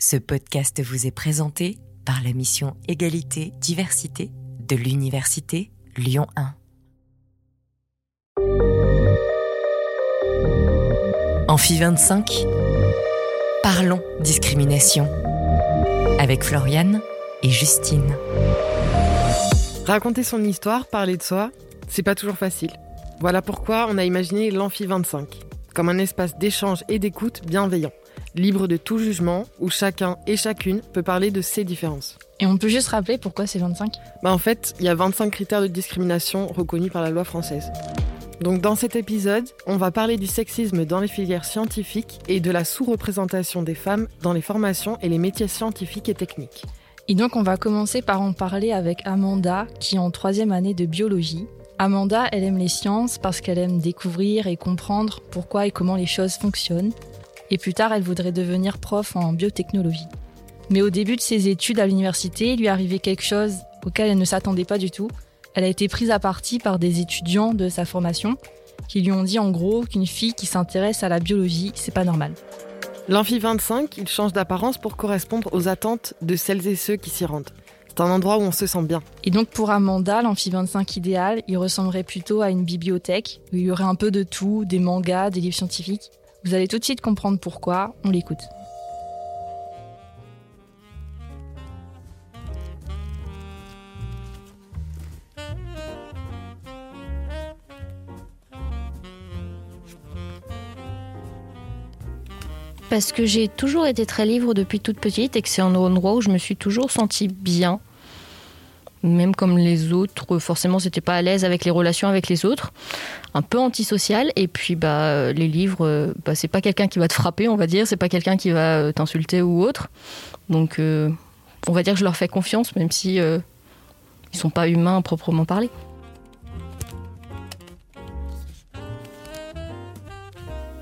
Ce podcast vous est présenté par la mission Égalité, Diversité de l'Université Lyon 1. Amphi 25. Parlons discrimination. Avec Floriane et Justine. Raconter son histoire, parler de soi, c'est pas toujours facile. Voilà pourquoi on a imaginé l'Amphi 25, comme un espace d'échange et d'écoute bienveillant, libre de tout jugement, où chacun et chacune peut parler de ses différences. Et on peut juste rappeler pourquoi c'est 25 Bah en fait, il y a 25 critères de discrimination reconnus par la loi française. Donc dans cet épisode, on va parler du sexisme dans les filières scientifiques et de la sous-représentation des femmes dans les formations et les métiers scientifiques et techniques. Et donc on va commencer par en parler avec Amanda, qui est en troisième année de biologie. Amanda, elle aime les sciences parce qu'elle aime découvrir et comprendre pourquoi et comment les choses fonctionnent. Et plus tard, elle voudrait devenir prof en biotechnologie. Mais au début de ses études à l'université, il lui arrivait quelque chose auquel elle ne s'attendait pas du tout. Elle a été prise à partie par des étudiants de sa formation qui lui ont dit en gros qu'une fille qui s'intéresse à la biologie, c'est pas normal. L'amphi 25, il change d'apparence pour correspondre aux attentes de celles et ceux qui s'y rendent. C'est un endroit où on se sent bien. Et donc pour Amanda, l'amphi 25 idéal, il ressemblerait plutôt à une bibliothèque où il y aurait un peu de tout, des mangas, des livres scientifiques. Vous allez tout de suite comprendre pourquoi, on l'écoute. Parce que j'ai toujours été très libre depuis toute petite et que c'est un endroit où je me suis toujours sentie bien. Même comme les autres, forcément, c'était pas à l'aise avec les relations avec les autres. Un peu antisocial. Et puis, bah, les livres, bah, c'est pas quelqu'un qui va te frapper, on va dire. C'est pas quelqu'un qui va t'insulter ou autre. Donc, euh, on va dire que je leur fais confiance, même si euh, ils sont pas humains à proprement parler.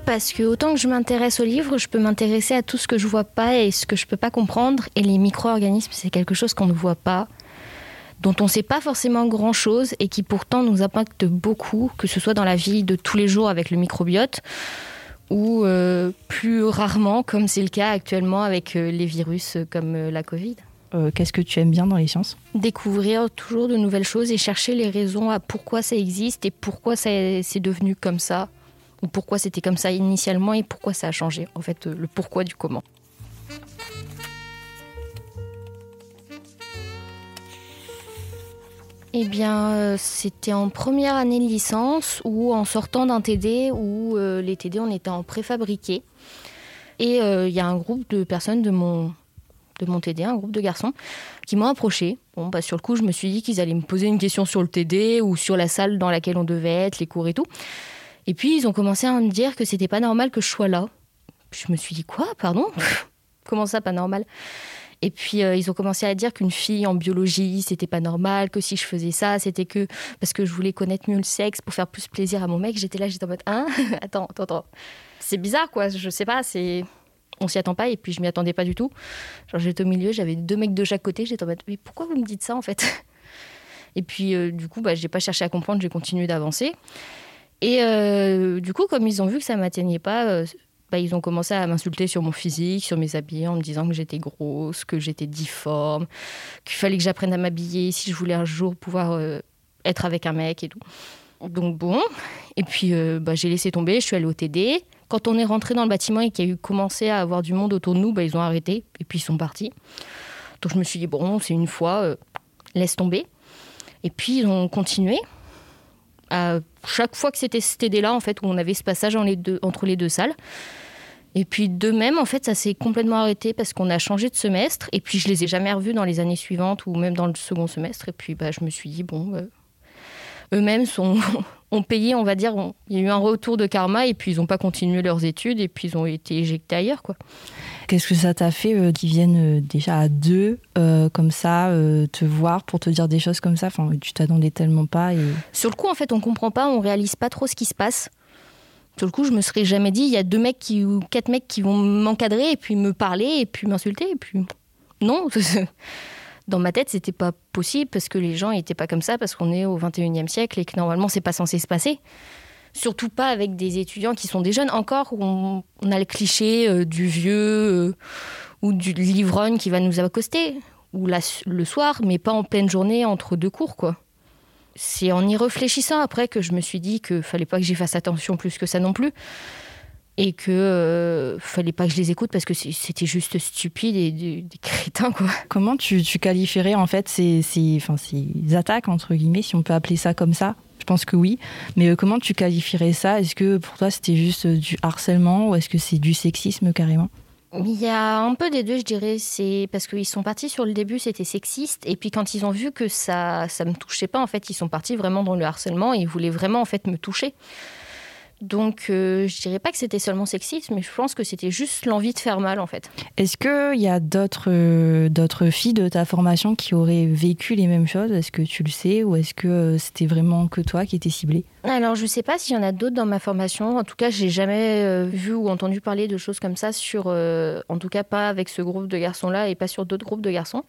Parce que autant que je m'intéresse aux livres, je peux m'intéresser à tout ce que je vois pas et ce que je peux pas comprendre. Et les micro-organismes, c'est quelque chose qu'on ne voit pas, dont on ne sait pas forcément grand-chose et qui pourtant nous impacte beaucoup, que ce soit dans la vie de tous les jours avec le microbiote ou euh, plus rarement, comme c'est le cas actuellement avec euh, les virus comme euh, la Covid. Euh, Qu'est-ce que tu aimes bien dans les sciences? Découvrir toujours de nouvelles choses et chercher les raisons à pourquoi ça existe et pourquoi ça- c'est devenu comme ça ou pourquoi c'était comme ça initialement et pourquoi ça a changé. En fait, le pourquoi du comment. Eh bien, euh, c'était en première année de licence ou en sortant d'un TD où euh, les TD, on était en préfabriqué. Et euh, il y a un groupe de personnes de mon, de mon TD, un groupe de garçons, qui m'ont approché. Bon, bah, sur le coup, je me suis dit qu'ils allaient me poser une question sur le TD ou sur la salle dans laquelle on devait être, les cours et tout. Et puis, ils ont commencé à me dire que c'était pas normal que je sois là. Je me suis dit, quoi, pardon? Comment ça, pas normal? Et puis, euh, ils ont commencé à dire qu'une fille en biologie, c'était pas normal, que si je faisais ça, c'était que parce que je voulais connaître mieux le sexe pour faire plus plaisir à mon mec. J'étais là, j'étais en mode, hein? Attends, attends, attends. C'est bizarre, quoi. Je sais pas, c'est. On s'y attend pas, et puis je m'y attendais pas du tout. Genre, j'étais au milieu, j'avais deux mecs de chaque côté, j'étais en mode, mais pourquoi vous me dites ça, en fait? Et puis, euh, du coup, bah, j'ai pas cherché à comprendre, j'ai continué d'avancer. Et euh, du coup, comme ils ont vu que ça m'atteignait pas, bah, ils ont commencé à m'insulter sur mon physique, sur mes habits, en me disant que j'étais grosse, que j'étais difforme, qu'il fallait que j'apprenne à m'habiller si je voulais un jour pouvoir euh, être avec un mec et tout. Donc bon, et puis euh, bah, j'ai laissé tomber, je suis allée au TD. Quand on est rentré dans le bâtiment et qu'il y a eu commencé à avoir du monde autour de nous, bah, ils ont arrêté et puis ils sont partis. Donc je me suis dit, bon, c'est une fois, euh, laisse tomber. Et puis ils ont continué. À chaque fois que c'était ce TD-là, en fait, où on avait ce passage entre les deux salles. Et puis de même, en fait, ça s'est complètement arrêté parce qu'on a changé de semestre. Et puis je les ai jamais revus dans les années suivantes ou même dans le second semestre. Et puis bah, je me suis dit, bon, euh, eux-mêmes sont, ont payé, on va dire, on- il y a eu un retour de karma et puis ils n'ont pas continué leurs études et puis ils ont été éjectés ailleurs, quoi. Qu'est-ce que ça t'a fait euh, qu'ils viennent euh, déjà à deux, euh, comme ça, te voir pour te dire des choses comme ça? Enfin, tu t'attendais tellement pas. Et... Sur le coup, en fait, on comprend pas, on réalise pas trop ce qui se passe. Sur le coup, je me serais jamais dit, il y a deux mecs qui, ou quatre mecs qui vont m'encadrer et puis me parler et puis m'insulter et puis non. Dans ma tête, c'était pas possible parce que les gens n'étaient pas comme ça parce qu'on est au 21e siècle et que normalement, c'est pas censé se passer. Surtout pas avec des étudiants qui sont des jeunes. Encore, on, on a le cliché euh, du vieux, euh, ou du l'ivrogne qui va nous accoster, ou le soir, mais pas en pleine journée entre deux cours, quoi. C'est en y réfléchissant après que je me suis dit que fallait pas que j'y fasse attention plus que ça non plus et que euh, fallait pas que je les écoute parce que c'était juste stupide et des, crétins quoi. Comment tu, qualifierais en fait ces, ces, enfin, ces attaques entre guillemets si on peut appeler ça comme ça? Je pense que oui, mais euh, comment tu qualifierais ça? Est-ce que pour toi c'était juste du harcèlement ou est-ce que c'est du sexisme carrément? Il y a un peu des deux, je dirais. C'est parce qu'ils sont partis sur le début, c'était sexiste, et puis quand ils ont vu que ça, ça me touchait pas, en fait, ils sont partis vraiment dans le harcèlement et ils voulaient vraiment en fait me toucher. Donc, euh, je dirais pas que c'était seulement sexiste, mais je pense que c'était juste l'envie de faire mal, en fait. Est-ce qu'il y a d'autres euh, d'autres filles de ta formation qui auraient vécu les mêmes choses? Est-ce que tu le sais Ou est-ce que euh, c'était vraiment que toi qui étais ciblée? Alors, je sais pas s'il y en a d'autres dans ma formation. En tout cas, j'ai jamais vu ou entendu parler de choses comme ça sur... en tout cas, pas avec ce groupe de garçons-là et pas sur d'autres groupes de garçons.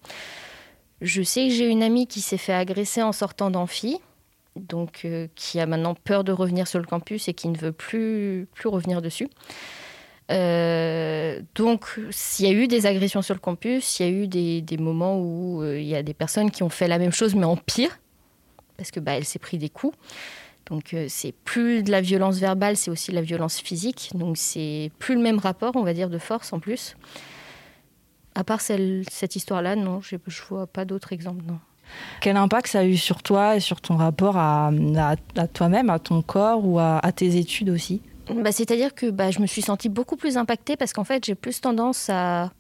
Je sais que j'ai une amie qui s'est fait agresser en sortant d'amphi donc euh, qui a maintenant peur de revenir sur le campus et qui ne veut plus, plus revenir dessus. Euh, donc, s'il y a eu des agressions sur le campus, il y a eu des, des moments où euh, il y a des personnes qui ont fait la même chose, mais en pire, parce que bah, elle s'est pris des coups. Donc, c'est plus de la violence verbale, c'est aussi de la violence physique. Donc, c'est plus le même rapport, on va dire, de force en plus. À part cette histoire-là, non, je ne vois pas d'autres exemples, non. Quel impact ça a eu sur toi et sur ton rapport à, toi-même, à ton corps ou à, tes études aussi? Bah, C'est-à-dire que bah, je me suis sentie beaucoup plus impactée parce qu'en fait, j'ai plus tendance à,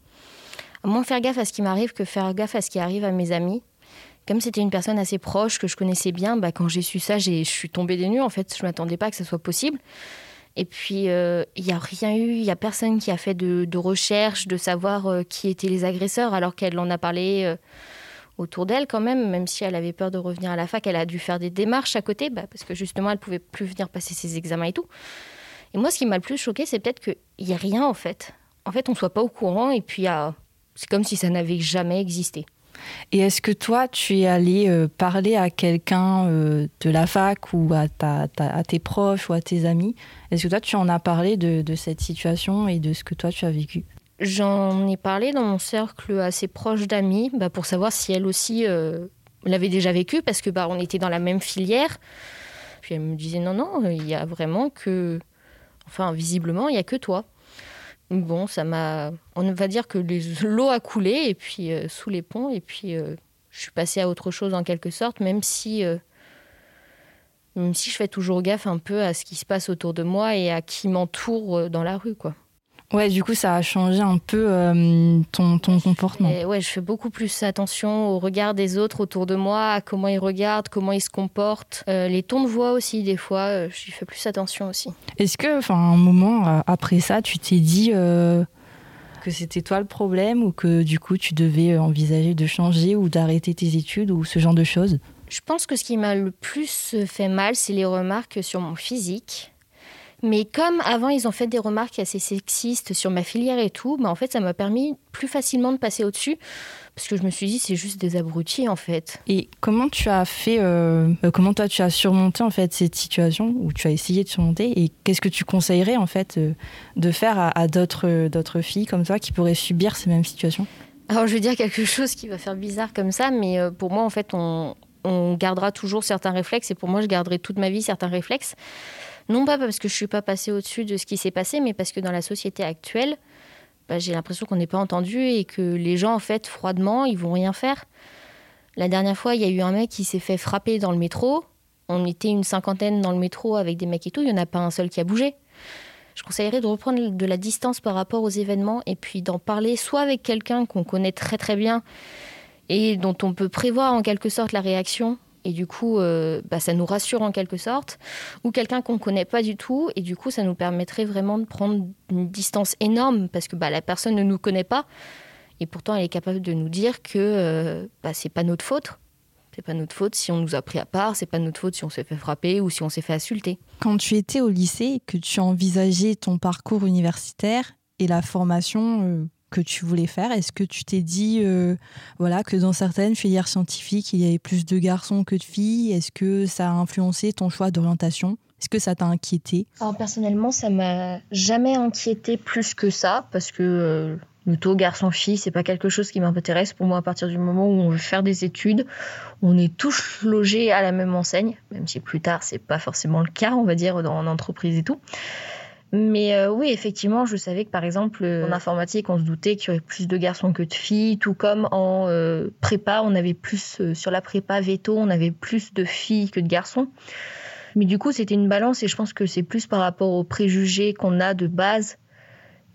moins faire gaffe à ce qui m'arrive que faire gaffe à ce qui arrive à mes amis. Comme c'était une personne assez proche que je connaissais bien, bah, quand j'ai su ça, je suis tombée des nues. En fait, je ne m'attendais pas que ça soit possible. Et puis, il euh, n'y a rien eu, il n'y a personne qui a fait de, recherche, de savoir euh, qui étaient les agresseurs, alors qu'elle en a parlé. Euh, autour d'elle quand même, même si elle avait peur de revenir à la fac, elle a dû faire des démarches à côté, bah, parce que justement, elle pouvait plus venir passer ses examens et tout. Et moi, ce qui m'a le plus choqué, c'est peut-être qu'il n'y a rien en fait. En fait, on ne soit pas au courant et puis c'est comme si ça n'avait jamais existé. Et est-ce que toi, tu es allé euh, parler à quelqu'un euh, de la fac ou à, à, tes proches ou à tes amis? Est-ce que toi, tu en as parlé de, de, cette situation et de ce que toi, tu as vécu? J'en ai parlé dans mon cercle assez proche d'amis bah, pour savoir si elle aussi euh, l'avait déjà vécu parce que bah, on était dans la même filière. Puis elle me disait non, non, il y a vraiment que. Enfin, visiblement, il n'y a que toi. Bon, ça m'a. On va dire que l'eau a coulé et puis euh, sous les ponts et puis euh, je suis passée à autre chose en quelque sorte, même si. même si je fais toujours gaffe un peu à ce qui se passe autour de moi et à qui m'entoure dans la rue, quoi. Ouais, du coup, ça a changé un peu euh, ton, ton, comportement. ouais, je fais beaucoup plus attention au regard des autres autour de moi, à comment ils regardent, comment ils se comportent. Euh, les tons de voix aussi, des fois, euh, j'y fais plus attention aussi. Est-ce que, enfin, un moment après ça, tu t'es dit que c'était toi le problème ou que du coup, tu devais envisager de changer ou d'arrêter tes études ou ce genre de choses? Je pense que ce qui m'a le plus fait mal, c'est les remarques sur mon physique mais comme avant, ils ont fait des remarques assez sexistes sur ma filière et tout, bah en fait, ça m'a permis plus facilement de passer au-dessus. Parce que je me suis dit, c'est juste des abrutis, en fait. Et comment tu as fait, euh, euh, comment toi, tu as surmonté, en fait, cette situation, ou tu as essayé de surmonter, et qu'est-ce que tu conseillerais, en fait, euh, de faire à, d'autres, d'autres filles comme toi qui pourraient subir ces mêmes situations? Alors, je vais dire quelque chose qui va faire bizarre comme ça, mais pour moi, en fait, on, on gardera toujours certains réflexes, et pour moi, je garderai toute ma vie certains réflexes. Non pas parce que je suis pas passée au-dessus de ce qui s'est passé, mais parce que dans la société actuelle, bah, j'ai l'impression qu'on n'est pas entendu et que les gens, en fait, froidement, ils vont rien faire. La dernière fois, il y a eu un mec qui s'est fait frapper dans le métro. On était une cinquantaine dans le métro avec des mecs et tout. Il n'y en a pas un seul qui a bougé. Je conseillerais de reprendre de la distance par rapport aux événements et puis d'en parler soit avec quelqu'un qu'on connaît très très bien et dont on peut prévoir en quelque sorte la réaction et du coup, euh, bah, ça nous rassure en quelque sorte, ou quelqu'un qu'on ne connaît pas du tout, et du coup, ça nous permettrait vraiment de prendre une distance énorme, parce que bah, la personne ne nous connaît pas, et pourtant elle est capable de nous dire que euh, bah, c'est pas notre faute. C'est pas notre faute si on nous a pris à part, c'est pas notre faute si on s'est fait frapper ou si on s'est fait insulter. Quand tu étais au lycée, que tu envisageais ton parcours universitaire et la formation euh, que tu voulais faire Est-ce que tu t'es dit euh, voilà, que dans certaines filières scientifiques, il y avait plus de garçons que de filles? Est-ce que ça a influencé ton choix d'orientation? Est-ce que ça t'a inquiété? Personnellement, ça m'a jamais inquiété plus que ça parce que euh, Le taux garçon-fille, c'est pas quelque chose qui m'intéresse pour moi à partir du moment où on veut faire des études. On est tous logés à la même enseigne, même si plus tard c'est pas forcément le cas, on va dire, dans, en entreprise et tout. Mais euh, oui, effectivement, je savais que par exemple en informatique, on se doutait qu'il y aurait plus de garçons que de filles, tout comme en euh, prépa, on avait plus sur la prépa veto, on avait plus de filles que de garçons. Mais du coup, c'était une balance et je pense que c'est plus par rapport aux préjugés qu'on a de base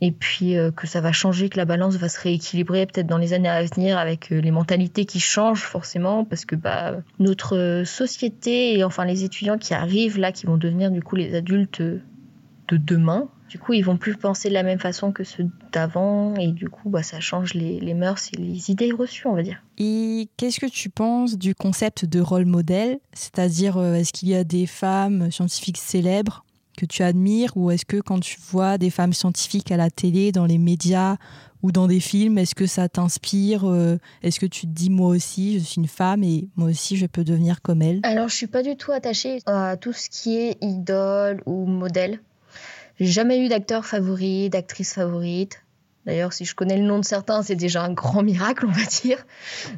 et puis euh, que ça va changer, que la balance va se rééquilibrer peut-être dans les années à venir avec euh, les mentalités qui changent forcément parce que bah, notre société et enfin les étudiants qui arrivent là, qui vont devenir du coup les adultes de demain, du coup, ils vont plus penser de la même façon que ceux d'avant. Et du coup, bah, ça change les, les, mœurs et les idées reçues, on va dire. Et qu'est-ce que tu penses du concept de rôle modèle C'est-à-dire, euh, est-ce qu'il y a des femmes scientifiques célèbres que tu admires? Ou est-ce que quand tu vois des femmes scientifiques à la télé, dans les médias ou dans des films, est-ce que ça t'inspire euh, Est-ce que tu te dis moi aussi, je suis une femme et moi aussi je peux devenir comme elle? Alors je suis pas du tout attachée à tout ce qui est idole ou modèle. J'ai jamais eu d'acteur favori, d'actrice favorite. D'ailleurs, si je connais le nom de certains, c'est déjà un grand miracle, on va dire.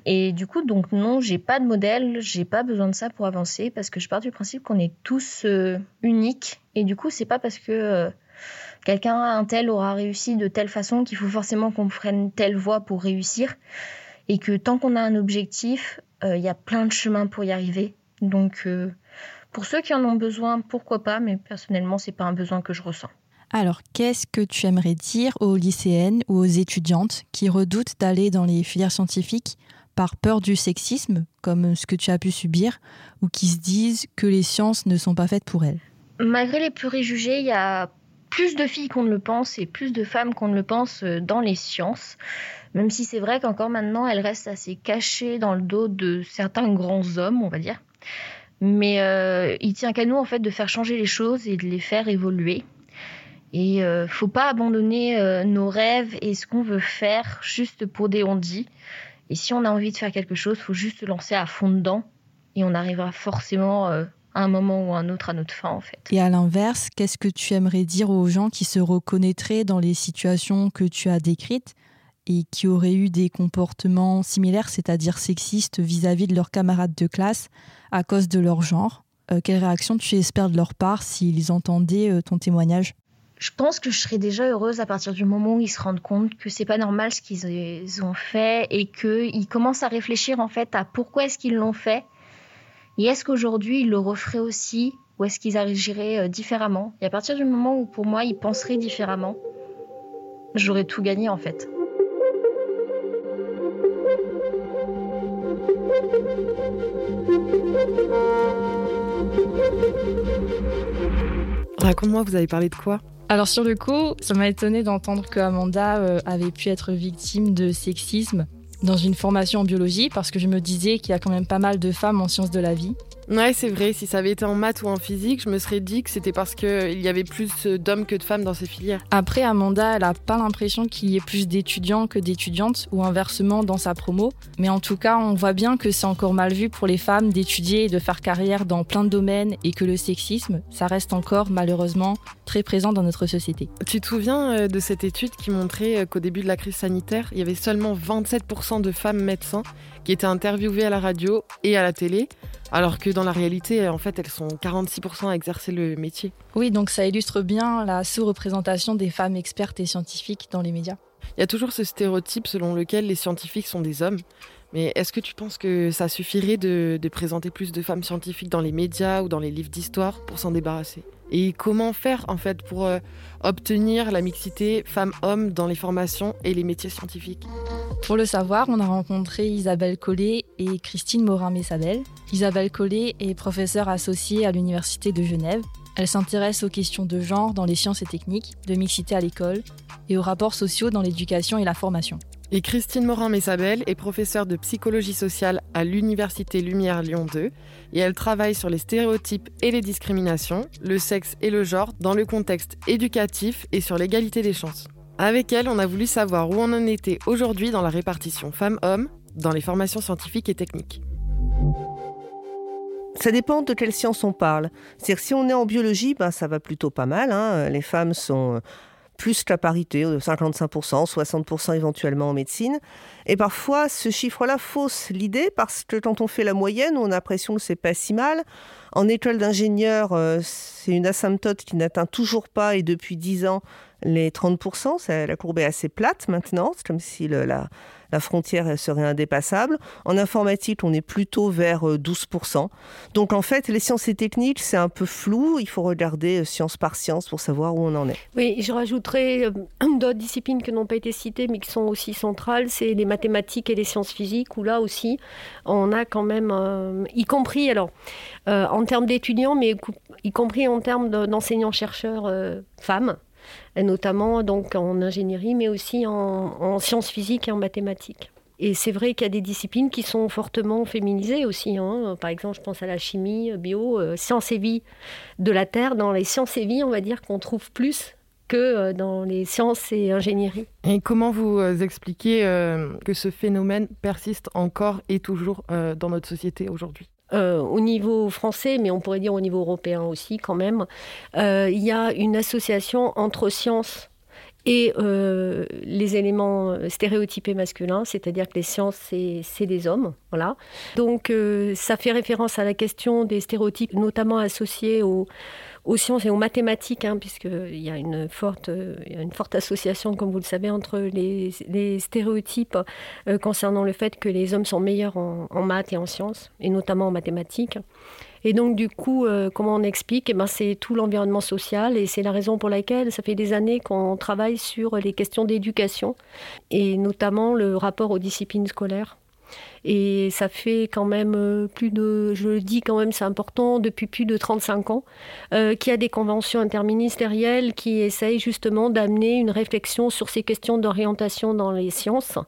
Et du coup, donc non, j'ai pas de modèle, j'ai pas besoin de ça pour avancer parce que je pars du principe qu'on est tous euh, uniques. Et du coup, c'est pas parce que euh, quelqu'un un tel aura réussi de telle façon qu'il faut forcément qu'on prenne telle voie pour réussir. Et que tant qu'on a un objectif, euh, il y a plein de chemins pour y arriver. Donc pour ceux qui en ont besoin, pourquoi pas, mais personnellement, c'est pas un besoin que je ressens. Alors, qu'est-ce que tu aimerais dire aux lycéennes ou aux étudiantes qui redoutent d'aller dans les filières scientifiques par peur du sexisme, comme ce que tu as pu subir, ou qui se disent que les sciences ne sont pas faites pour elles? Malgré les préjugés, il y a plus de filles qu'on ne le pense et plus de femmes qu'on ne le pense euh, dans les sciences. Même si c'est vrai qu'encore maintenant, elles restent assez cachées dans le dos de certains grands hommes, on va dire. Mais euh, il tient qu'à nous en fait de faire changer les choses et de les faire évoluer. Et euh, faut pas abandonner euh, nos rêves et ce qu'on veut faire juste pour des on dit. Et si on a envie de faire quelque chose, faut juste se lancer à fond dedans et on arrivera forcément à un moment ou à un autre à notre fin en fait. Et à l'inverse, qu'est-ce que tu aimerais dire aux gens qui se reconnaîtraient dans les situations que tu as décrites? Et qui auraient eu des comportements similaires, c'est-à-dire sexistes vis-à-vis de leurs camarades de classe à cause de leur genre. Euh, quelle réaction tu espères de leur part s'ils entendaient euh, ton témoignage? Je pense que je serais déjà heureuse à partir du moment où ils se rendent compte que c'est pas normal ce qu'ils ont fait et qu'ils commencent à réfléchir en fait à pourquoi est-ce qu'ils l'ont fait et est-ce qu'aujourd'hui ils le referaient aussi ou est-ce qu'ils agiraient euh, différemment? Et à partir du moment où pour moi ils penseraient différemment, j'aurais tout gagné en fait. Raconte-moi, vous avez parlé de quoi? Alors sur le coup, ça m'a étonné d'entendre que Amanda euh, avait pu être victime de sexisme dans une formation en biologie parce que je me disais qu'il y a quand même pas mal de femmes en sciences de la vie Ouais, c'est vrai. Si ça avait été en maths ou en physique, je me serais dit que c'était parce qu'il y avait plus d'hommes que de femmes dans ces filières. Après, Amanda, elle a pas l'impression qu'il y ait plus d'étudiants que d'étudiantes, ou inversement dans sa promo. Mais en tout cas, on voit bien que c'est encore mal vu pour les femmes d'étudier et de faire carrière dans plein de domaines, et que le sexisme, ça reste encore malheureusement très présent dans notre société. Tu te souviens euh, de cette étude qui montrait euh, qu'au début de la crise sanitaire, il y avait seulement 27% de femmes médecins qui étaient interviewées à la radio et à la télé, alors que dans la réalité, en fait, elles sont 46% à exercer le métier. Oui, donc ça illustre bien la sous-représentation des femmes expertes et scientifiques dans les médias. Il y a toujours ce stéréotype selon lequel les scientifiques sont des hommes. Mais est-ce que tu penses que ça suffirait de, présenter plus de femmes scientifiques dans les médias ou dans les livres d'histoire pour s'en débarrasser? Et comment faire en fait pour euh, obtenir la mixité femmes-hommes dans les formations et les métiers scientifiques? Pour le savoir, on a rencontré Isabelle Collet et Christine Morin-Messabel. Isabelle Collet est professeure associée à l'Université de Genève. Elle s'intéresse aux questions de genre dans les sciences et techniques, de mixité à l'école et aux rapports sociaux dans l'éducation et la formation. Et Christine Morin-Messabel est professeure de psychologie sociale à l'Université Lumière Lyon 2 et elle travaille sur les stéréotypes et les discriminations, le sexe et le genre dans le contexte éducatif et sur l'égalité des chances. Avec elle, on a voulu savoir où on en était aujourd'hui dans la répartition femmes-hommes dans les formations scientifiques et techniques. Ça dépend de quelle science on parle. C'est-à-dire si on est en biologie, ben, ça va plutôt pas mal. Hein. Les femmes sont plus la parité, 55%, 60% éventuellement en médecine. Et parfois, ce chiffre-là fausse l'idée parce que quand on fait la moyenne, on a l'impression que c'est pas si mal. En école d'ingénieur, euh, c'est une asymptote qui n'atteint toujours pas, et depuis 10 ans, les 30%. la courbe est assez plate maintenant. C'est comme si la, frontière serait indépassable. En informatique, on est plutôt vers 12%. Euh, Donc en fait, les sciences et techniques, c'est un peu flou. Il faut regarder euh, science par science pour savoir où on en est. Oui, je rajouterais euh, d'autres disciplines qui n'ont pas été citées, mais qui sont aussi centrales, c'est les mathématiques et les sciences physiques, où là aussi, on a quand même, y compris alors en termes d'étudiants, mais y compris en termes d'enseignants-chercheurs femmes notamment donc en ingénierie, mais aussi en, sciences physiques et en mathématiques. Et c'est vrai qu'il y a des disciplines qui sont fortement féminisées aussi. Hein. Par exemple, je pense à la chimie, bio, euh, sciences et vie de la Terre. Dans les sciences et vie, on va dire qu'on trouve plus que euh, dans les sciences et ingénierie. Et comment vous euh, expliquez que ce phénomène persiste encore et toujours dans notre société aujourd'hui? Euh, au niveau français, mais on pourrait dire au niveau européen aussi quand même, euh, il y a une association entre sciences et euh, les éléments stéréotypés masculins, c'est-à-dire que les sciences, c'est des hommes. Voilà. Donc ça fait référence à la question des stéréotypes, notamment associés aux aux sciences et aux mathématiques, hein, puisqu'il y a une forte, association, comme vous le savez, entre les, stéréotypes euh, concernant le fait que les hommes sont meilleurs en, maths et en sciences, et notamment en mathématiques. Et donc, du coup, euh, comment on explique? Eh ben, C'est tout l'environnement social et c'est la raison pour laquelle ça fait des années qu'on travaille sur les questions d'éducation et notamment le rapport aux disciplines scolaires. Et ça fait quand même euh, plus de, je le dis quand même, c'est important, depuis plus de 35 ans, euh, qu'il y a des conventions interministérielles qui essayent justement d'amener une réflexion sur ces questions d'orientation dans les sciences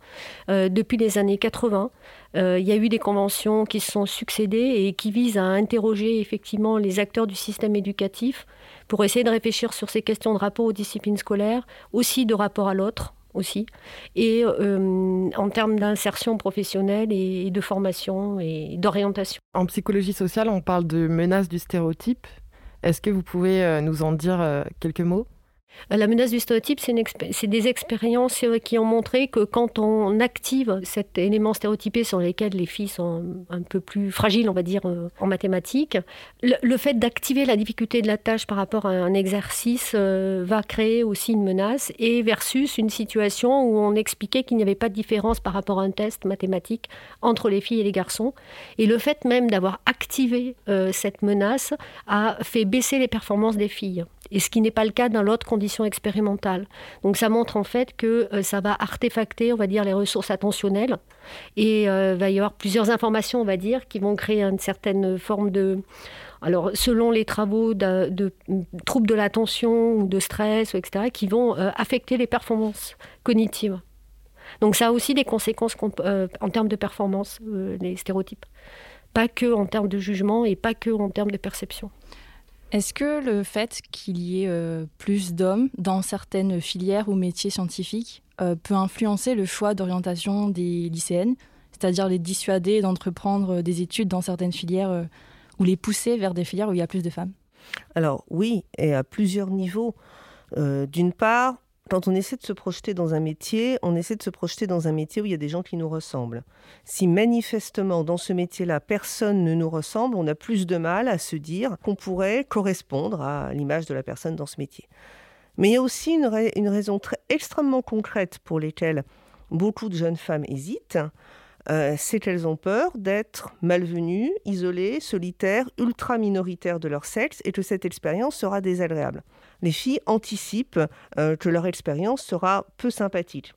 euh, depuis les années 80. il y a eu des conventions qui se sont succédées et qui visent à interroger effectivement les acteurs du système éducatif pour essayer de réfléchir sur ces questions de rapport aux disciplines scolaires, aussi de rapport à l'autre, aussi, et euh, en termes d'insertion professionnelle et de formation et d'orientation. En psychologie sociale, on parle de menace du stéréotype. Est-ce que vous pouvez euh, nous en dire euh, quelques mots? La menace du stéréotype, c'est des expériences euh, qui ont montré que quand on active cet élément stéréotypé sur lequel les filles sont un peu plus fragiles, on va dire, euh, en mathématiques, le, fait d'activer la difficulté de la tâche par rapport à un exercice euh, va créer aussi une menace, et versus une situation où on expliquait qu'il n'y avait pas de différence par rapport à un test mathématique entre les filles et les garçons. Et le fait même d'avoir activé cette menace a fait baisser les performances des filles et ce qui n'est pas le cas dans l'autre condition expérimentale. Donc ça montre en fait que euh, ça va artefacter, on va dire, les ressources attentionnelles, et euh, va y avoir plusieurs informations, on va dire, qui vont créer une certaine forme de... Alors, selon les travaux de, troubles de l'attention ou de stress, etc., qui vont euh, affecter les performances cognitives. Donc ça a aussi des conséquences en termes de performance, les stéréotypes. Pas que en termes de jugement et pas que en termes de perception. Est-ce que le fait qu'il y ait euh, plus d'hommes dans certaines filières ou métiers scientifiques euh, peut influencer le choix d'orientation des lycéennes, c'est-à-dire les dissuader d'entreprendre des études dans certaines filières euh, ou les pousser vers des filières où il y a plus de femmes? Alors oui, et à plusieurs niveaux. D'une part, quand on essaie de se projeter dans un métier, on essaie de se projeter dans un métier où il y a des gens qui nous ressemblent. Si manifestement dans ce métier-là, personne ne nous ressemble, on a plus de mal à se dire qu'on pourrait correspondre à l'image de la personne dans ce métier. Mais il y a aussi une, raison extrêmement concrète pour lesquelles beaucoup de jeunes femmes hésitent. Euh, c'est qu'elles ont peur d'être malvenues, isolées, solitaires, ultra minoritaires de leur sexe et que cette expérience sera désagréable les filles anticipent euh, que leur expérience sera peu sympathique.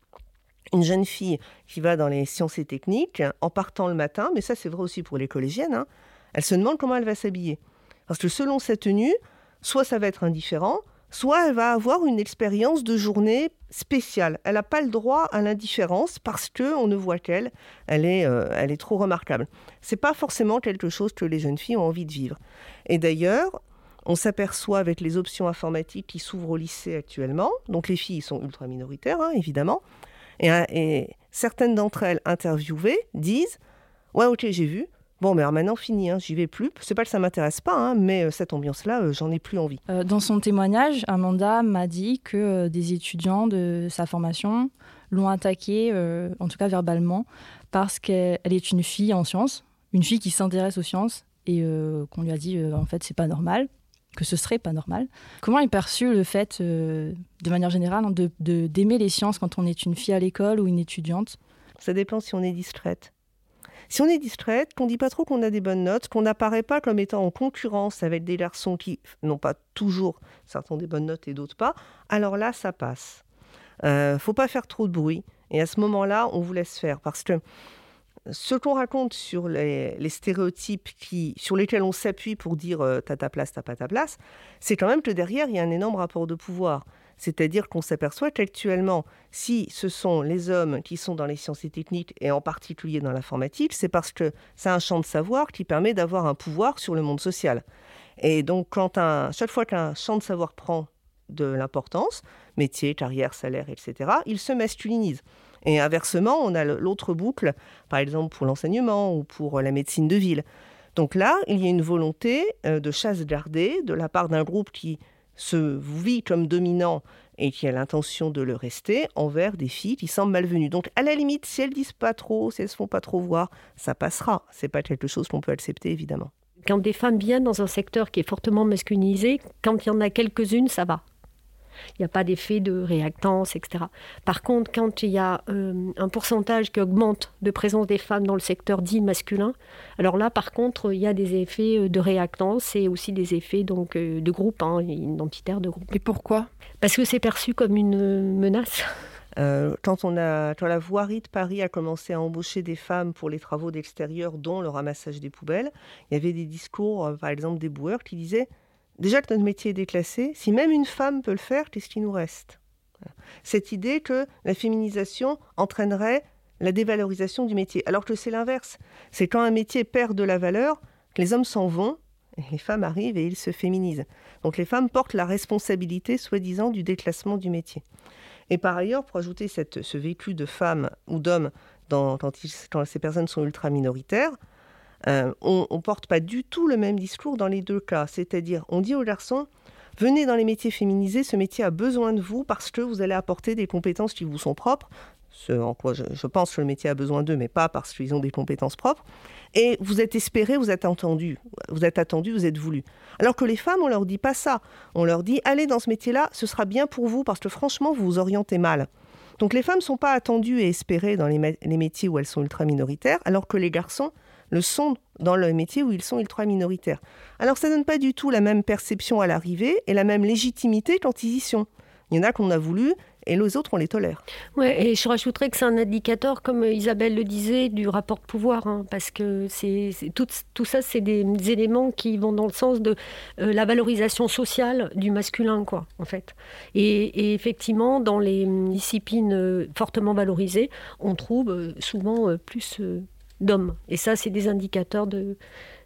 Une jeune fille qui va dans les sciences et techniques, en partant le matin, mais ça c'est vrai aussi pour les collégiennes, hein, elle se demande comment elle va s'habiller. Parce que selon sa tenue, soit ça va être indifférent, soit elle va avoir une expérience de journée spéciale. Elle n'a pas le droit à l'indifférence parce que on ne voit qu'elle, elle est, euh, elle est trop remarquable. C'est pas forcément quelque chose que les jeunes filles ont envie de vivre. Et d'ailleurs, on s'aperçoit avec les options informatiques qui s'ouvrent au lycée actuellement, donc les filles sont ultra minoritaires, hein, évidemment, et, certaines d'entre elles interviewées disent Ouais, ok, j'ai vu, Bon, mais alors maintenant, fini, hein, j'y vais plus. C'est pas que ça m'intéresse pas, hein, mais euh, cette ambiance-là, euh, j'en ai plus envie. Euh, dans son témoignage, Amanda m'a dit que des étudiants de sa formation l'ont attaquée, en tout cas verbalement, parce qu'elle est une fille en sciences, une fille qui s'intéresse aux sciences, et qu'on lui a dit, en fait, c'est pas normal, que ce serait pas normal. Comment est perçu le fait, de manière générale, hein, de d'aimer les sciences quand on est une fille à l'école ou une étudiante? Ça dépend si on est distraite. Si on est distraite, qu'on dit pas trop qu'on a des bonnes notes, qu'on n'apparaît pas comme étant en concurrence avec des garçons qui n'ont pas toujours, certains ont des bonnes notes et d'autres pas, alors là, ça passe. Euh, faut pas faire trop de bruit. Et à ce moment-là, on vous laisse faire. Parce que ce qu'on raconte sur les, stéréotypes qui, sur lesquels on s'appuie pour dire euh, t'as ta place, t'as pas ta place, c'est quand même que derrière, il y a un énorme rapport de pouvoir. C'est-à-dire qu'on s'aperçoit qu'actuellement, si ce sont les hommes qui sont dans les sciences et techniques, et en particulier dans l'informatique, c'est parce que c'est un champ de savoir qui permet d'avoir un pouvoir sur le monde social. Et donc, quand un, chaque fois qu'un champ de savoir prend de l'importance, métier, carrière, salaire, etc., il se masculinise. Et inversement, on a l'autre boucle, par exemple pour l'enseignement ou pour la médecine de ville. Donc là, il y a une volonté euh, de chasse gardée de la part d'un groupe qui se vit comme dominant et qui a l'intention de le rester envers des filles qui semblent malvenues. Donc, à la limite, si elles disent pas trop, si elles se font pas trop voir, ça passera. C'est pas quelque chose qu'on peut accepter, évidemment. Quand des femmes viennent dans un secteur qui est fortement masculinisé, quand il y en a quelques-unes, ça va. Il n'y a pas d'effet de réactance, etc. Par contre, quand il y a euh, un pourcentage qui augmente de présence des femmes dans le secteur dit masculin, alors là, par contre, il y a des effets euh, de réactance et aussi des effets donc, euh, de groupe, hein, identitaire de groupe. Et pourquoi? Parce que c'est perçu comme une menace. quand, on a, quand la voirie de Paris a commencé à embaucher des femmes pour les travaux d'extérieur, dont le ramassage des poubelles, il y avait des discours, par exemple des boueurs, qui disaient Déjà que notre métier est déclassé, si même une femme peut le faire, qu'est-ce qui nous reste? Cette idée que la féminisation entraînerait la dévalorisation du métier, alors que c'est l'inverse. C'est quand un métier perd de la valeur que les hommes s'en vont, les femmes arrivent et ils se féminisent. Donc les femmes portent la responsabilité, soi-disant, du déclassement du métier. Et par ailleurs, pour ajouter ce vécu de femmes ou d'hommes quand, ces personnes sont ultra minoritaires, euh, on ne porte pas du tout le même discours dans les deux cas. C'est-à-dire, on dit aux garçons, venez dans les métiers féminisés, ce métier a besoin de vous parce que vous allez apporter des compétences qui vous sont propres. Ce en quoi je, pense que le métier a besoin d'eux, mais pas parce qu'ils ont des compétences propres. Et vous êtes espérés, vous êtes entendus, vous êtes attendus, vous êtes voulus. Alors que les femmes, on leur dit pas ça. On leur dit, allez dans ce métier-là, ce sera bien pour vous parce que franchement, vous vous orientez mal. Donc les femmes ne sont pas attendues et espérées dans les métiers où elles sont ultra minoritaires, alors que les garçons, le sont dans le métier où ils sont ultra minoritaires. Alors ça donne pas du tout la même perception à l'arrivée et la même légitimité quand ils y sont. Il y en a qu'on a voulu et les autres, on les tolère. Ouais, et je rajouterais que c'est un indicateur, comme Isabelle le disait, du rapport de pouvoir, hein, parce que c'est, tout, ça, c'est des, éléments qui vont dans le sens de euh, la valorisation sociale du masculin, quoi, en fait. Et, effectivement, dans les disciplines euh, fortement valorisées, on trouve euh, souvent plus d'hommes. Et ça, c'est des indicateurs de,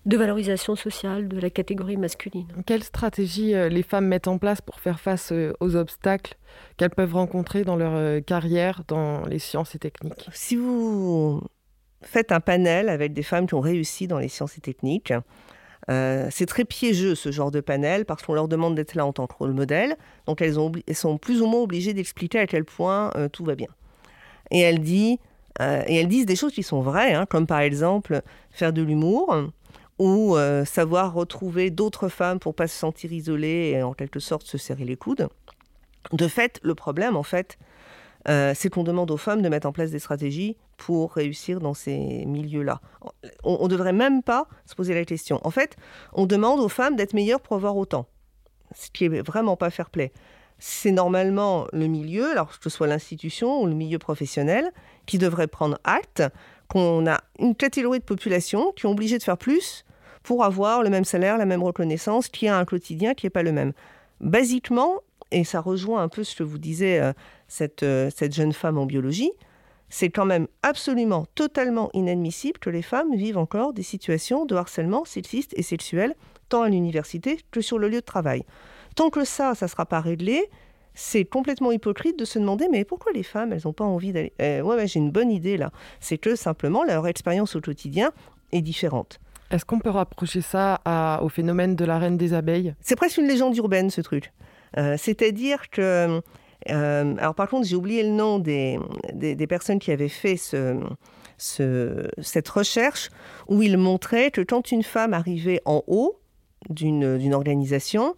de valorisation sociale de la catégorie masculine. Quelle stratégie euh, les femmes mettent en place pour faire face euh, aux obstacles qu'elles peuvent rencontrer dans leur euh, carrière dans les sciences et techniques? Si vous faites un panel avec des femmes qui ont réussi dans les sciences et techniques, c'est très piégeux ce genre de panel parce qu'on leur demande d'être là en tant que rôle modèle. Donc elles, ont, elles sont plus ou moins obligées d'expliquer à quel point tout va bien. Et elle dit euh, et elles disent des choses qui sont vraies, hein, comme par exemple faire de l'humour ou euh, savoir retrouver d'autres femmes pour pas se sentir isolée et en quelque sorte se serrer les coudes. De fait, le problème, en fait, euh, c'est qu'on demande aux femmes de mettre en place des stratégies pour réussir dans ces milieux-là. On ne devrait même pas se poser la question. En fait, on demande aux femmes d'être meilleures pour avoir autant, ce qui est vraiment pas fair play c'est normalement le milieu, alors que ce soit l'institution ou le milieu professionnel, qui devrait prendre acte qu'on a une catégorie de population qui est obligée de faire plus pour avoir le même salaire, la même reconnaissance, qui a un quotidien qui n'est pas le même. Basiquement, et ça rejoint un peu ce que vous disiez, euh, cette, euh, cette jeune femme en biologie, c'est quand même absolument, totalement inadmissible que les femmes vivent encore des situations de harcèlement sexiste et sexuel, tant à l'université que sur le lieu de travail. Tant que ça, ça ne sera pas réglé, c'est complètement hypocrite de se demander mais pourquoi les femmes, elles n'ont pas envie d'aller... Euh, ouais, j'ai une bonne idée là. C'est que simplement leur expérience au quotidien est différente. Est-ce qu'on peut rapprocher ça au phénomène de la reine des abeilles? C'est presque une légende urbaine, ce truc. Euh, c'est-à-dire que... Euh, alors par contre, j'ai oublié le nom des, des, personnes qui avaient fait ce, ce, cette recherche où ils montraient que quand une femme arrivait en haut d'une organisation,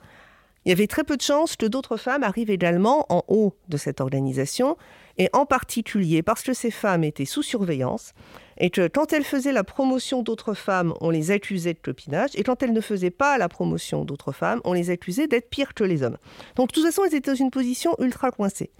il y avait très peu de chances que d'autres femmes arrivent également en haut de cette organisation, et en particulier parce que ces femmes étaient sous surveillance, et que quand elles faisaient la promotion d'autres femmes, on les accusait de copinage, et quand elles ne faisaient pas la promotion d'autres femmes, on les accusait d'être pires que les hommes. Donc de toute façon, elles étaient dans une position ultra coincée.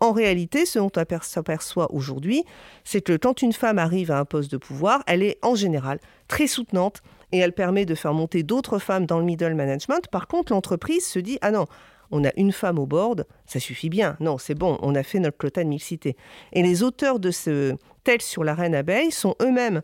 En réalité, ce dont on s'aperçoit aujourd'hui, c'est que quand une femme arrive à un poste de pouvoir, elle est en général très soutenante et elle permet de faire monter d'autres femmes dans le middle management. Par contre, l'entreprise se dit, ah non, on a une femme au board, ça suffit bien. Non, c'est bon, on a fait notre quota de mixité. Et les auteurs de ce texte sur la reine abeille sont eux-mêmes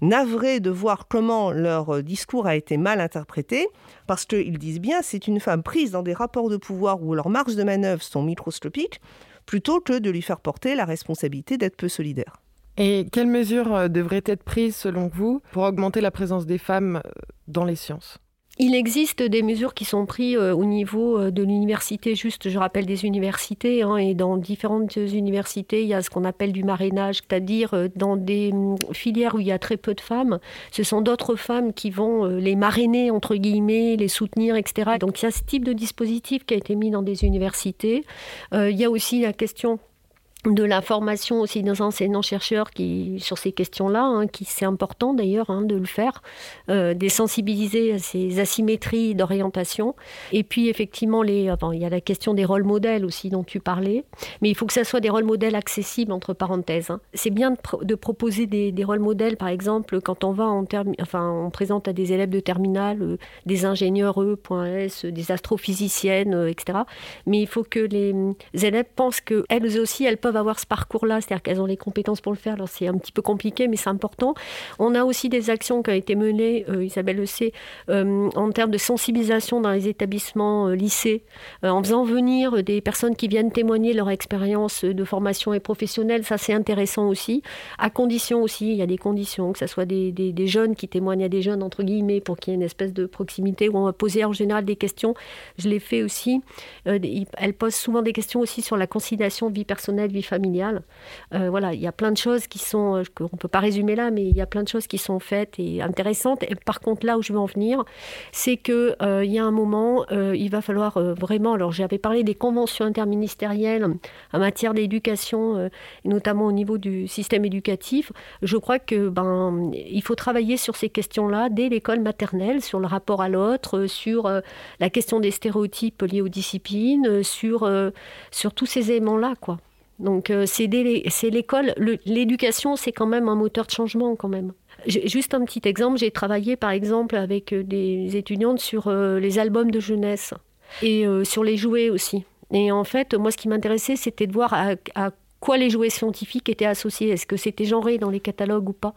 navrés de voir comment leur discours a été mal interprété, parce qu'ils disent bien c'est une femme prise dans des rapports de pouvoir où leurs marges de manœuvre sont microscopiques, plutôt que de lui faire porter la responsabilité d'être peu solidaire. Et quelles mesures euh, devraient être prises selon vous pour augmenter la présence des femmes euh, dans les sciences? Il existe des mesures qui sont prises euh, au niveau de l'université, juste je rappelle des universités, hein, et dans différentes universités, il y a ce qu'on appelle du marrainage, c'est-à-dire dans des hum, filières où il y a très peu de femmes, ce sont d'autres femmes qui vont les marrainer, entre guillemets, les soutenir, etc. Donc il y a ce type de dispositif qui a été mis dans des universités. il y a aussi la question de la formation aussi des enseignants-chercheurs qui, sur ces questions-là, hein, qui c'est important d'ailleurs hein, de le faire, euh, des sensibiliser à ces asymétries d'orientation. Et puis effectivement, les, il y a la question des rôles modèles aussi dont tu parlais, mais il faut que ça soit des rôles modèles accessibles entre parenthèses. Hein. C'est bien de, proposer des, rôles modèles, par exemple, quand on va en enfin, on présente à des élèves de terminale euh, des ingénieurs E.S, des astrophysiciennes, euh, etc. Mais il faut que les élèves pensent qu'elles aussi, elles peuvent avoir ce parcours-là, c'est-à-dire qu'elles ont les compétences pour le faire. Alors c'est un petit peu compliqué, mais c'est important. On a aussi des actions qui ont été menées, euh, Isabelle le sait, euh, en termes de sensibilisation dans les établissements euh, lycées, en faisant venir des personnes qui viennent témoigner leur expérience de formation et professionnelle. Ça, c'est intéressant aussi. À condition aussi, il y a des conditions, que ce soit des, jeunes qui témoignent à des jeunes, entre guillemets, pour qu'il y ait une espèce de proximité où on va poser en général des questions. Je l'ai fait aussi. elle pose souvent des questions aussi sur la conciliation vie personnelle, vie familiale. Euh, voilà, il y a plein de choses qui sont, euh, qu'on ne peut pas résumer là, mais il y a plein de choses qui sont faites et intéressantes. Et par contre, là où je veux en venir, c'est qu'il euh, y a un moment, il va falloir vraiment, alors j'avais parlé des conventions interministérielles en matière d'éducation, notamment au niveau du système éducatif. Je crois que ben, il faut travailler sur ces questions-là dès l'école maternelle, sur le rapport à l'autre, sur la question des stéréotypes liés aux disciplines, sur, sur tous ces éléments-là, quoi. Donc euh, c'est l'école, l'éducation, c'est quand même un moteur de changement quand même. Juste un petit exemple, j'ai travaillé par exemple avec euh, des étudiantes sur euh, les albums de jeunesse et sur les jouets aussi. Et en fait, moi, ce qui m'intéressait, c'était de voir à, à quoi les jouets scientifiques étaient associés? Est-ce que c'était genré dans les catalogues ou pas?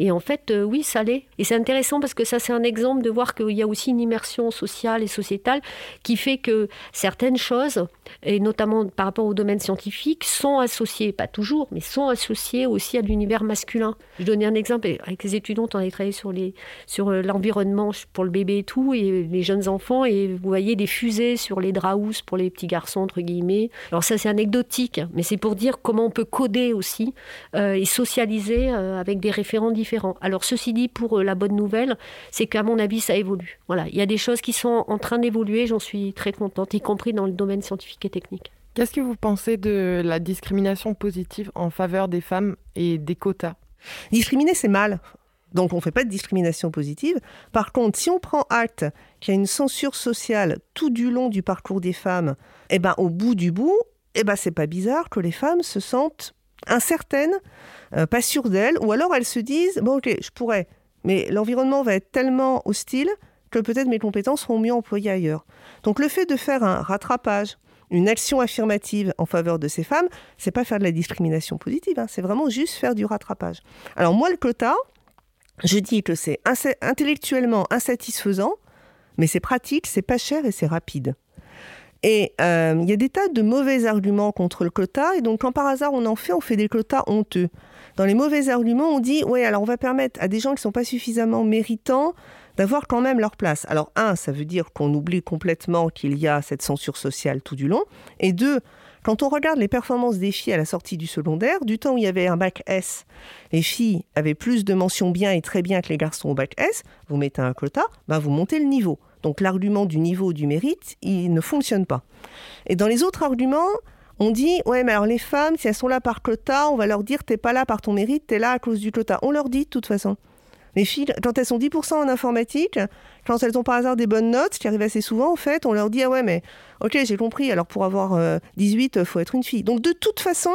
Et en fait, euh, oui, ça l'est. Et c'est intéressant parce que ça, c'est un exemple de voir qu'il y a aussi une immersion sociale et sociétale qui fait que certaines choses, et notamment par rapport au domaine scientifique, sont associées, pas toujours, mais sont associées aussi à l'univers masculin. Je donnais un exemple avec les étudiants, on avait travaillé sur les sur euh, l'environnement pour le bébé et tout, et les jeunes enfants, et vous voyez des fusées sur les draus pour les petits garçons entre guillemets. Alors ça, c'est anecdotique, mais c'est pour dire comment on peut coder aussi euh, et socialiser euh, avec des référents différents. Alors ceci dit, pour euh, la bonne nouvelle, c'est qu'à mon avis, ça évolue. Voilà, il y a des choses qui sont en train d'évoluer, j'en suis très contente, y compris dans le domaine scientifique et technique. Qu'est-ce que vous pensez de la discrimination positive en faveur des femmes et des quotas? Discriminer, c'est mal. Donc on ne fait pas de discrimination positive. Par contre, si on prend acte qu'il y a une censure sociale tout du long du parcours des femmes, eh ben, au bout du bout, eh ben c'est pas bizarre que les femmes se sentent incertaines, euh, pas sûres d'elles, ou alors elles se disent bon ok, je pourrais, mais l'environnement va être tellement hostile que peut-être mes compétences seront mieux employées ailleurs. Donc le fait de faire un rattrapage, une action affirmative en faveur de ces femmes, c'est pas faire de la discrimination positive, hein, c'est vraiment juste faire du rattrapage. Alors moi le quota, je dis que c'est intellectuellement insatisfaisant, mais c'est pratique, c'est pas cher et c'est rapide. Et euh, il y a des tas de mauvais arguments contre le quota. Et donc, quand par hasard on en fait, on fait des quotas honteux. Dans les mauvais arguments, on dit ouais, alors on va permettre à des gens qui ne sont pas suffisamment méritants d'avoir quand même leur place. Alors un, ça veut dire qu'on oublie complètement qu'il y a cette censure sociale tout du long. Et deux, quand on regarde les performances des filles à la sortie du secondaire, du temps où il y avait un bac S, les filles avaient plus de mentions bien et très bien que les garçons au bac S, vous mettez un quota, ben vous montez le niveau. Donc l'argument du niveau du mérite, il ne fonctionne pas. Et dans les autres arguments, on dit ouais mais alors les femmes si elles sont là par quota, on va leur dire t'es pas là par ton mérite, t'es là à cause du quota. On leur dit de toute façon. Les filles, quand elles sont 10% en informatique, quand elles ont par hasard des bonnes notes, ce qui arrive assez souvent en fait, on leur dit ah ouais mais ok j'ai compris, alors pour avoir 18, il faut être une fille. Donc de toute façon,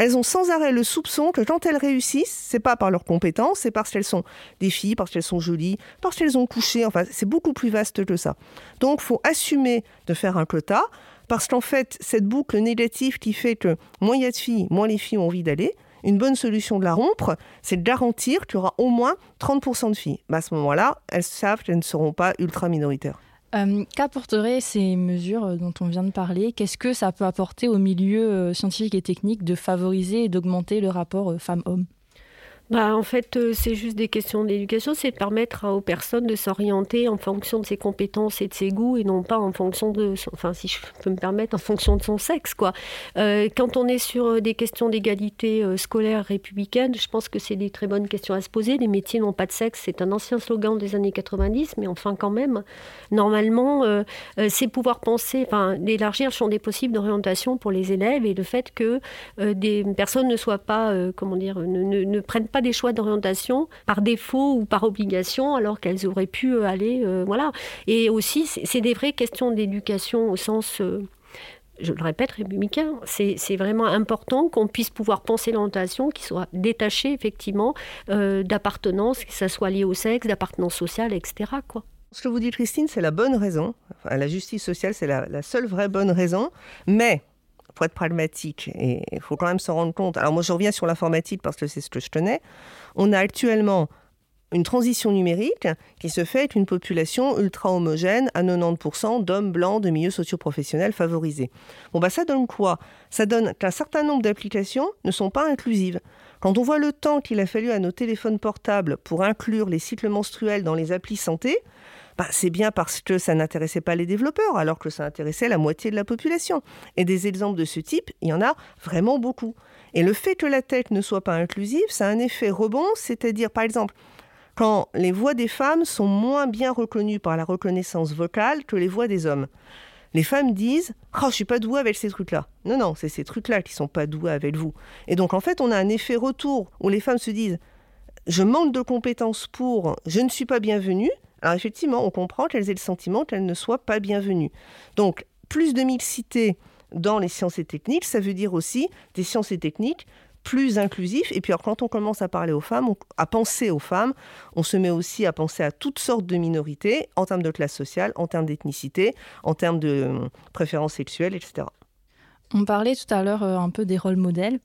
elles ont sans arrêt le soupçon que quand elles réussissent, c'est pas par leurs compétences, c'est parce qu'elles sont des filles, parce qu'elles sont jolies, parce qu'elles ont couché, enfin c'est beaucoup plus vaste que ça. Donc faut assumer de faire un quota, parce qu'en fait cette boucle négative qui fait que moins il y a de filles, moins les filles ont envie d'aller, une bonne solution de la rompre, c'est de garantir qu'il y aura au moins 30% de filles. À ce moment-là, elles savent qu'elles ne seront pas ultra minoritaires. Euh, Qu'apporteraient ces mesures euh, dont on vient de parler? Qu'est-ce que ça peut apporter au milieu euh, scientifique et technique de favoriser et d'augmenter le rapport femmes-hommes? Bah, en fait, euh, c'est juste des questions d'éducation, c'est de permettre aux personnes de s'orienter en fonction de ses compétences et de ses goûts et non pas en fonction de, son, enfin, si je peux me permettre, en fonction de son sexe, quoi. Euh, quand on est sur euh, des questions d'égalité scolaire républicaine, je pense que c'est des très bonnes questions à se poser. Les métiers n'ont pas de sexe, c'est un ancien slogan des années 90, mais enfin quand même, normalement, euh, c'est pouvoir penser, enfin, d'élargir le des possibles d'orientation pour les élèves et le fait que des personnes ne soient pas, comment dire, ne, ne, ne prennent pas des choix d'orientation par défaut ou par obligation alors qu'elles auraient pu aller euh, voilà et aussi c'est des vraies questions d'éducation au sens euh, je le répète, républicain, c'est vraiment important qu'on puisse pouvoir penser l'orientation qui soit détachée effectivement euh, d'appartenance, que ça soit lié au sexe, d'appartenance sociale, etc. Quoi. Ce que vous dites, Christine, c'est la bonne raison. La justice sociale, c'est la, la, seule vraie bonne raison. Mais faut être pragmatique et il faut quand même se rendre compte. Alors moi, je reviens sur l'informatique parce que c'est ce que je tenais. On a actuellement une transition numérique qui se fait avec une population ultra homogène à 90% d'hommes blancs de milieux socioprofessionnels favorisés. Bon bah ça donne quoi? Ça donne qu'un certain nombre d'applications ne sont pas inclusives. Quand on voit le temps qu'il a fallu à nos téléphones portables pour inclure les cycles menstruels dans les applis santé, bah, c'est bien parce que ça n'intéressait pas les développeurs, alors que ça intéressait la moitié de la population. Et des exemples de ce type, il y en a vraiment beaucoup. Et le fait que la tech ne soit pas inclusive, ça a un effet rebond, c'est-à-dire, par exemple, quand les voix des femmes sont moins bien reconnues par la reconnaissance vocale que les voix des hommes. Les femmes disent Oh, je suis pas douée avec ces trucs-là. Non, non, c'est ces trucs-là qui sont pas doués avec vous. Et donc, en fait, on a un effet retour où les femmes se disent Je manque de compétences pour, je ne suis pas bienvenue. Alors effectivement, on comprend qu'elles aient le sentiment qu'elles ne soient pas bienvenues. Donc, plus de mixité dans les sciences et techniques, ça veut dire aussi des sciences et techniques plus inclusifs. Et puis quand on commence à parler aux femmes, à penser aux femmes, on se met aussi à penser à toutes sortes de minorités en termes de classe sociale, en termes d'ethnicité, en termes de euh, préférences sexuelles, etc. On parlait tout à l'heure euh, un peu des rôles modèles.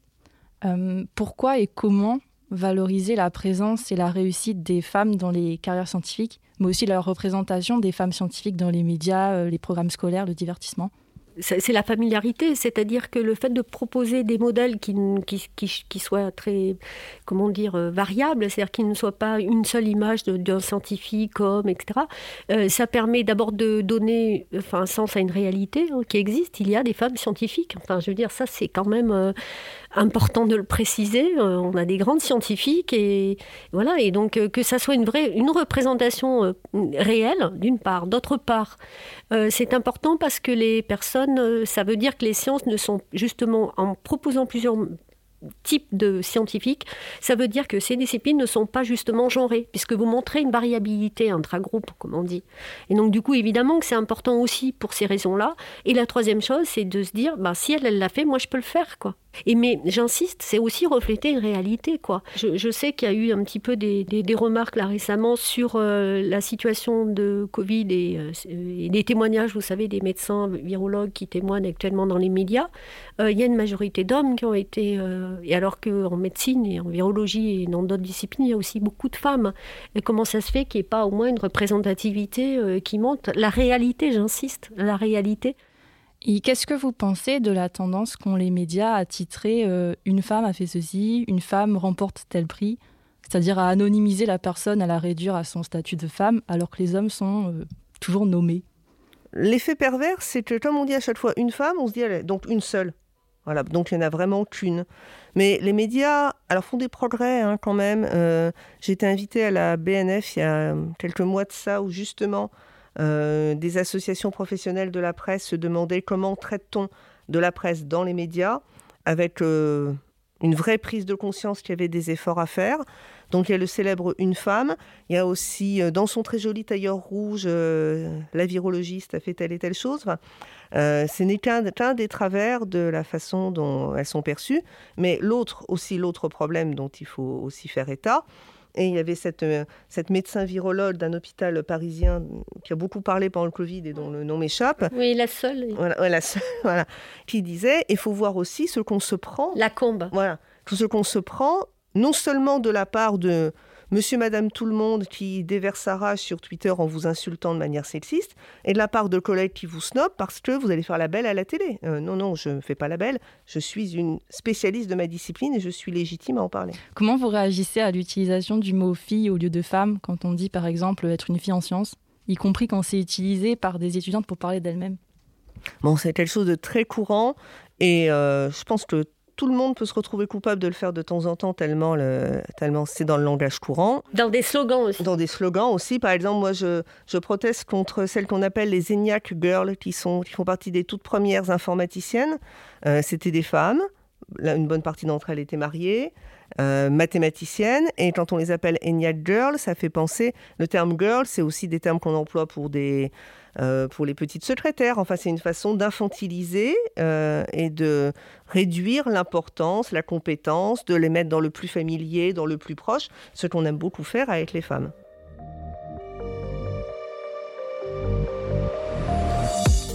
Euh, pourquoi et comment valoriser la présence et la réussite des femmes dans les carrières scientifiques, mais aussi la représentation des femmes scientifiques dans les médias, euh, les programmes scolaires, le divertissement c'est la familiarité, c'est-à-dire que le fait de proposer des modèles qui, qui, qui, soient très, comment dire, euh, variables, c'est-à-dire qu'ils ne soient pas une seule image d'un scientifique, homme, etc., euh, ça permet d'abord de donner enfin, un sens à une réalité hein, qui existe. Il y a des femmes scientifiques. Enfin, je veux dire, ça, c'est quand même euh, important de le préciser. On a des grandes scientifiques et voilà. Et donc, que ça soit une vraie, une représentation réelle, d'une part. D'autre part, c'est important parce que les personnes, euh, ça veut dire que les sciences ne sont justement, en proposant plusieurs types de scientifiques, ça veut dire que ces disciplines ne sont pas justement genrées, puisque vous montrez une variabilité intra-groupe, comme on dit. Et donc, du coup, évidemment que c'est important aussi pour ces raisons-là. Et la troisième chose, c'est de se dire, bah, si elle, elle l'a fait, moi, je peux le faire, quoi. Et mais j'insiste, c'est aussi refléter une réalité, quoi. Je, sais qu'il y a eu un petit peu des, des, remarques là récemment sur euh, la situation de Covid et, euh, et, des témoignages, vous savez, des médecins virologues qui témoignent actuellement dans les médias. Euh, il y a une majorité d'hommes qui ont été, et alors qu'en médecine et en virologie et dans d'autres disciplines, il y a aussi beaucoup de femmes. Et comment ça se fait qu'il n'y ait pas au moins une représentativité qui montre la réalité, j'insiste, la réalité? Et qu'est-ce que vous pensez de la tendance qu'ont les médias à titrer euh, Une femme a fait ceci, une femme remporte tel prix? C'est-à-dire à anonymiser la personne, à la réduire à son statut de femme, alors que les hommes sont euh, toujours nommés. L'effet pervers, c'est que comme on dit à chaque fois une femme, on se dit donc une seule. Voilà, donc il n'y en a vraiment qu'une. Mais les médias alors, font des progrès hein, quand même. Euh, j'ai été invitée à la BNF il y a quelques mois de ça, où justement des associations professionnelles de la presse se demandaient comment traite-t-on de la presse dans les médias, avec euh, une vraie prise de conscience qu'il y avait des efforts à faire. Donc il y a le célèbre Une femme, il y a aussi euh, dans son très joli tailleur rouge, la virologiste a fait telle et telle chose. ce n'est qu'un des travers de la façon dont elles sont perçues, mais l'autre aussi l'autre problème dont il faut aussi faire état, et il y avait cette, euh, cette médecin virologue d'un hôpital parisien qui a beaucoup parlé pendant le Covid et dont le nom m'échappe. Oui, la seule. Voilà, la seule, voilà, qui disait il faut voir aussi ce qu'on se prend. La combe. Voilà, ce qu'on se prend, non seulement de la part de monsieur, madame, tout le monde qui déverse sa rage sur Twitter en vous insultant de manière sexiste, et de la part de collègues qui vous snobent parce que vous allez faire la belle à la télé. Euh, non, non, je ne fais pas la belle. Je suis une spécialiste de ma discipline et je suis légitime à en parler. Comment vous réagissez à l'utilisation du mot fille au lieu de femme quand on dit par exemple être une fille en sciences, y compris quand c'est utilisé par des étudiantes pour parler d'elles-mêmes? Bon, c'est quelque chose de très courant et euh, je pense que tout le monde peut se retrouver coupable de le faire de temps en temps, tellement, tellement c'est dans le langage courant. Dans des slogans aussi. Dans des slogans aussi. Par exemple, moi, je, je proteste contre celles qu'on appelle les ENIAC Girls, qui, sont, qui font partie des toutes premières informaticiennes. Euh, c'était des femmes. une bonne partie d'entre elles étaient mariées. Euh, mathématiciennes. Et quand on les appelle ENIAC Girls, ça fait penser. Le terme girl, c'est aussi des termes qu'on emploie pour des euh, pour les petites secrétaires. Enfin, c'est une façon d'infantiliser euh, et de réduire l'importance, la compétence, de les mettre dans le plus familier, dans le plus proche, ce qu'on aime beaucoup faire avec les femmes.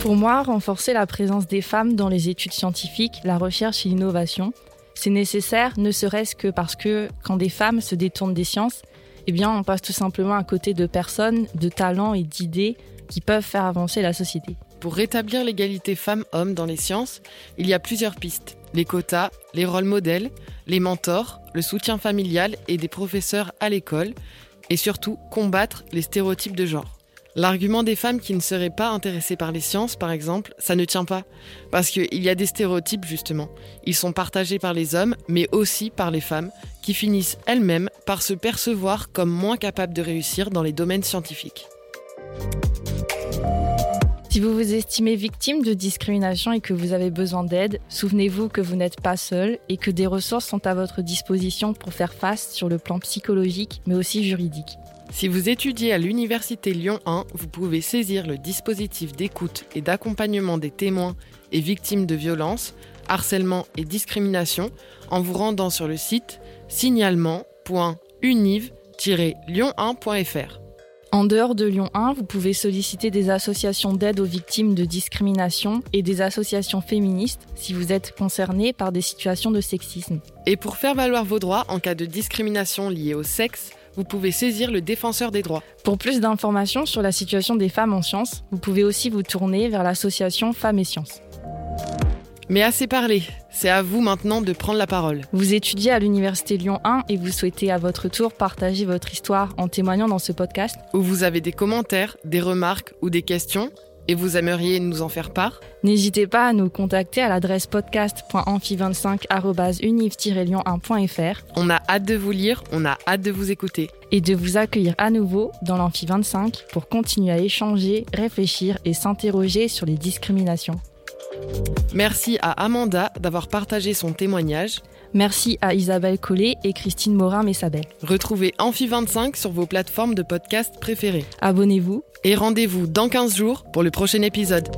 Pour moi, renforcer la présence des femmes dans les études scientifiques, la recherche et l'innovation, c'est nécessaire, ne serait-ce que parce que quand des femmes se détournent des sciences, eh bien, on passe tout simplement à côté de personnes, de talents et d'idées qui peuvent faire avancer la société. Pour rétablir l'égalité femmes-hommes dans les sciences, il y a plusieurs pistes. Les quotas, les rôles modèles, les mentors, le soutien familial et des professeurs à l'école, et surtout combattre les stéréotypes de genre. L'argument des femmes qui ne seraient pas intéressées par les sciences, par exemple, ça ne tient pas. Parce qu'il y a des stéréotypes, justement. Ils sont partagés par les hommes, mais aussi par les femmes, qui finissent elles-mêmes par se percevoir comme moins capables de réussir dans les domaines scientifiques. Si vous vous estimez victime de discrimination et que vous avez besoin d'aide, souvenez-vous que vous n'êtes pas seul et que des ressources sont à votre disposition pour faire face sur le plan psychologique mais aussi juridique. Si vous étudiez à l'Université Lyon 1, vous pouvez saisir le dispositif d'écoute et d'accompagnement des témoins et victimes de violences, harcèlement et discrimination en vous rendant sur le site signalement.univ-lyon1.fr. En dehors de Lyon 1, vous pouvez solliciter des associations d'aide aux victimes de discrimination et des associations féministes si vous êtes concerné par des situations de sexisme. Et pour faire valoir vos droits en cas de discrimination liée au sexe, vous pouvez saisir le défenseur des droits. Pour plus d'informations sur la situation des femmes en sciences, vous pouvez aussi vous tourner vers l'association Femmes et Sciences. Mais assez parlé, c'est à vous maintenant de prendre la parole. Vous étudiez à l'Université Lyon 1 et vous souhaitez à votre tour partager votre histoire en témoignant dans ce podcast Ou vous avez des commentaires, des remarques ou des questions et vous aimeriez nous en faire part? N'hésitez pas à nous contacter à l'adresse podcast.amphi25.univ-lyon1.fr. On a hâte de vous lire, on a hâte de vous écouter. Et de vous accueillir à nouveau dans l'Amphi 25 pour continuer à échanger, réfléchir et s'interroger sur les discriminations. Merci à Amanda d'avoir partagé son témoignage. Merci à Isabelle Collet et Christine Morin-Messabel. Retrouvez Amphi25 sur vos plateformes de podcast préférées. Abonnez-vous. Et rendez-vous dans 15 jours pour le prochain épisode.